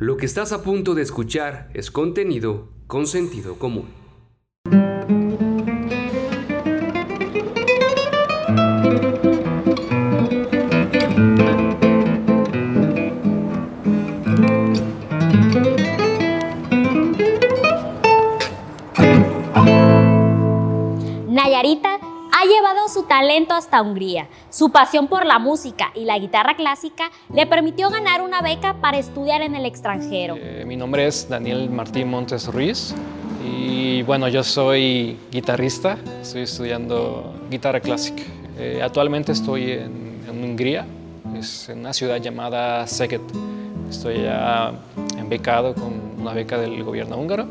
Lo que estás a punto de escuchar es contenido con sentido común. Talento hasta Hungría. Su pasión por la música y la guitarra clásica le permitió ganar una beca para estudiar en el extranjero. Eh, mi nombre es Daniel Martín Montes Ruiz y bueno, yo soy guitarrista, estoy estudiando guitarra clásica. Eh, actualmente estoy en, en, Hungría, es en una ciudad llamada Szeged. Estoy ya becado con una beca del gobierno húngaro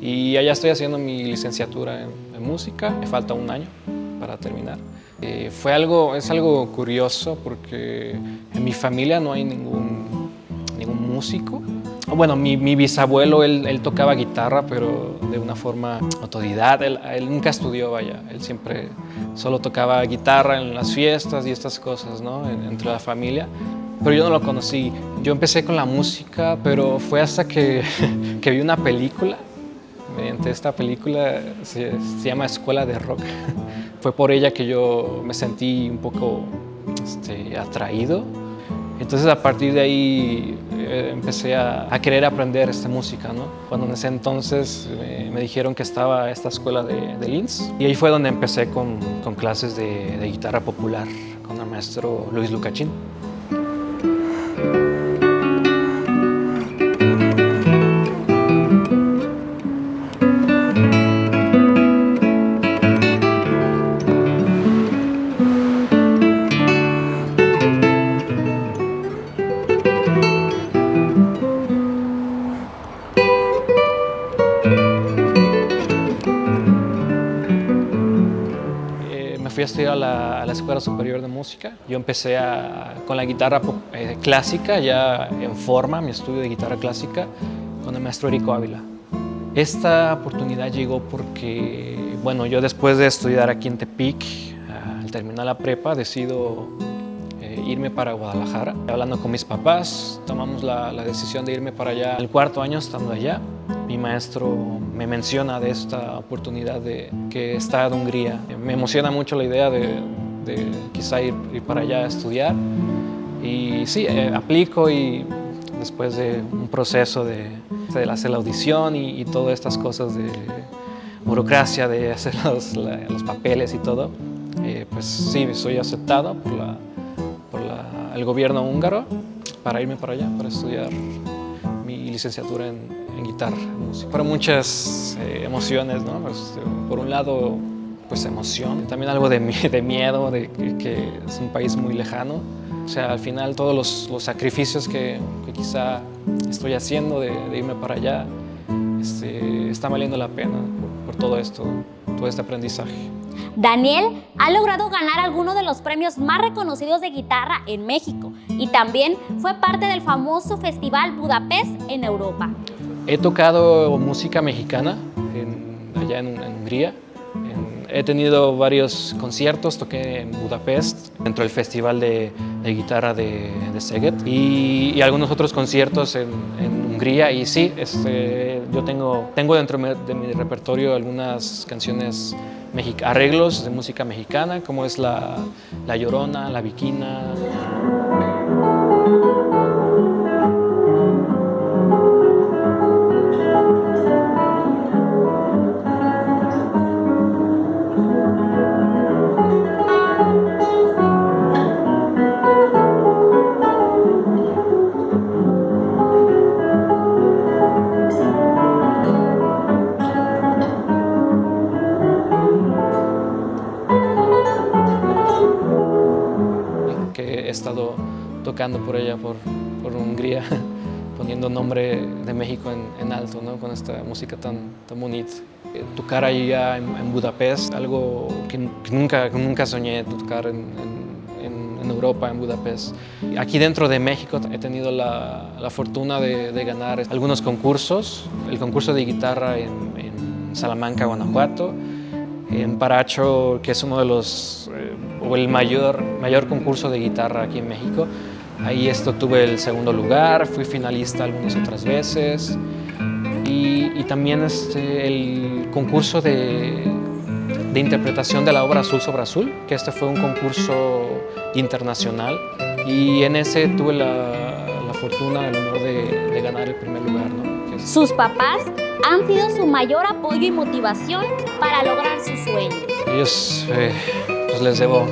y allá estoy haciendo mi licenciatura en, música, me falta un año para terminar. Eh, fue algo, es algo curioso porque en mi familia no hay ningún, ningún músico. Bueno, mi, mi bisabuelo, él, él, tocaba guitarra, pero de una forma autodidacta. Él, él, nunca estudió, vaya. Él siempre solo tocaba guitarra en las fiestas y estas cosas, ¿no? entre la familia. Pero yo no lo conocí. Yo empecé con la música, pero fue hasta que, que vi una película mediante esta película, se, llama Escuela de Rock. Fue por ella que yo me sentí un poco este, atraído. Entonces a partir de ahí eh, empecé a, querer aprender esta música. Cuando en ese entonces me dijeron que estaba esta escuela de, de, Linz y ahí fue donde empecé con, con clases de, de guitarra popular con el maestro Luis Lucachín. Fui a estudiar a la, a la, Escuela Superior de Música. Yo empecé a, con la guitarra eh, clásica, ya en forma, mi estudio de guitarra clásica, con el maestro Erico Ávila. Esta oportunidad llegó porque, bueno, yo después de estudiar aquí en Tepic, al terminar la prepa, decido eh, irme para Guadalajara. Hablando con mis papás, tomamos la, la decisión de irme para allá el cuarto año estando allá mi maestro me menciona de esta oportunidad de que está en Hungría. Me emociona mucho la idea de, de quizá ir, ir, para allá a estudiar. Y sí, eh, aplico y después de un proceso de, de hacer la audición y, y, todas estas cosas de burocracia, de hacer los, la, los papeles y todo, eh, pues sí, soy aceptado por, la, la, el gobierno húngaro para irme para allá, para estudiar mi licenciatura en, en guitarra, música. Fueron muchas eh, emociones, ¿no? Pues, por un lado, pues emoción, también algo de, de miedo, de que, que, es un país muy lejano. O sea, al final todos los, los sacrificios que, que, quizá estoy haciendo de, de irme para allá, este, está valiendo la pena por, por todo esto, todo este aprendizaje. Daniel ha logrado ganar algunos de los premios más reconocidos de guitarra en México y también fue parte del famoso Festival Budapest en Europa. He tocado música mexicana allá en Hungría. He tenido varios conciertos, toqué en Budapest, dentro del Festival de, Guitarra de, de Szeged y, algunos otros conciertos en, en Hungría. Y sí, este, yo tengo, tengo dentro de mi repertorio algunas canciones, arreglos de música mexicana, como es La, la Llorona, La Viquina. Tocando por allá, por, por Hungría, poniendo nombre de México en, en alto, ¿no? con esta música tan, tan bonita. Tocar allá en, en Budapest, algo que, que, nunca, que nunca soñé tocar en, en, Europa, en Budapest. Aquí dentro de México he tenido la, la fortuna de, de, ganar algunos concursos, el concurso de guitarra en, Salamanca, Guanajuato, en Paracho, que es uno de los, eh, o el mayor, mayor concurso de guitarra aquí en México. Ahí esto tuve el segundo lugar, fui finalista algunas otras veces y, también este, el concurso de, de, interpretación de la obra Azul sobre Azul, que este fue un concurso internacional y en ese tuve la, la fortuna, el honor de, de, ganar el primer lugar. ¿no? Sus papás han sido su mayor apoyo y motivación para lograr sus sueños. Ellos, eh, pues les debo,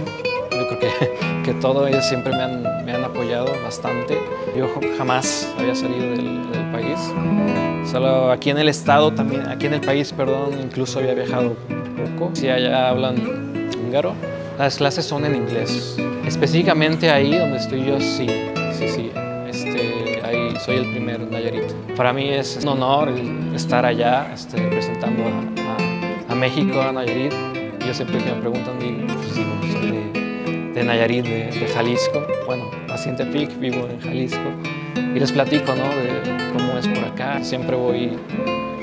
yo creo que, que todo, ellos siempre me han, me han, apoyado bastante. Yo jamás había salido del, del, país, solo aquí en el estado también, aquí en el país, perdón, incluso había viajado un poco. Si allá hablan húngaro, las clases son en inglés. Específicamente ahí donde estoy yo, sí, sí, sí. Este, ahí soy el primer Nayarit. Para mí es un honor estar allá este, representando a, a, a, México, a Nayarit. Yo siempre que me preguntan, digo, pues digo, soy de, de Nayarit, de, de, Jalisco. Bueno, nací en Tepic, vivo en Jalisco. Y les platico, ¿no? De cómo es por acá. Siempre voy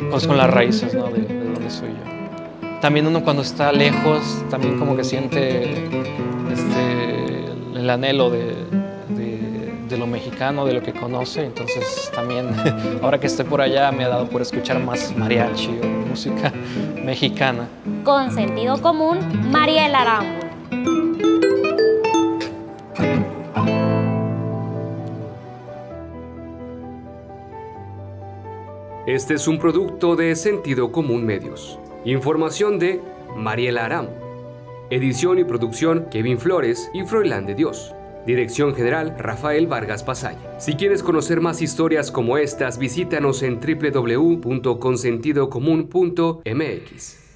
pues, con las raíces, ¿no? De, de dónde soy yo. También uno cuando está lejos, también como que siente este, el anhelo de, de lo mexicano, de lo que conoce. Entonces también ahora que estoy por allá me ha dado por escuchar más mariachi o música mexicana. Con sentido común, Mariel Arámbula. Este es un producto de Sentido Común Medios. Información de Mariela Aram. Edición y producción Kevin Flores y Froilán de Dios. Dirección General Rafael Vargas Pasaya. Si quieres conocer más historias como estas, visítanos en www.consentidocomún.mx.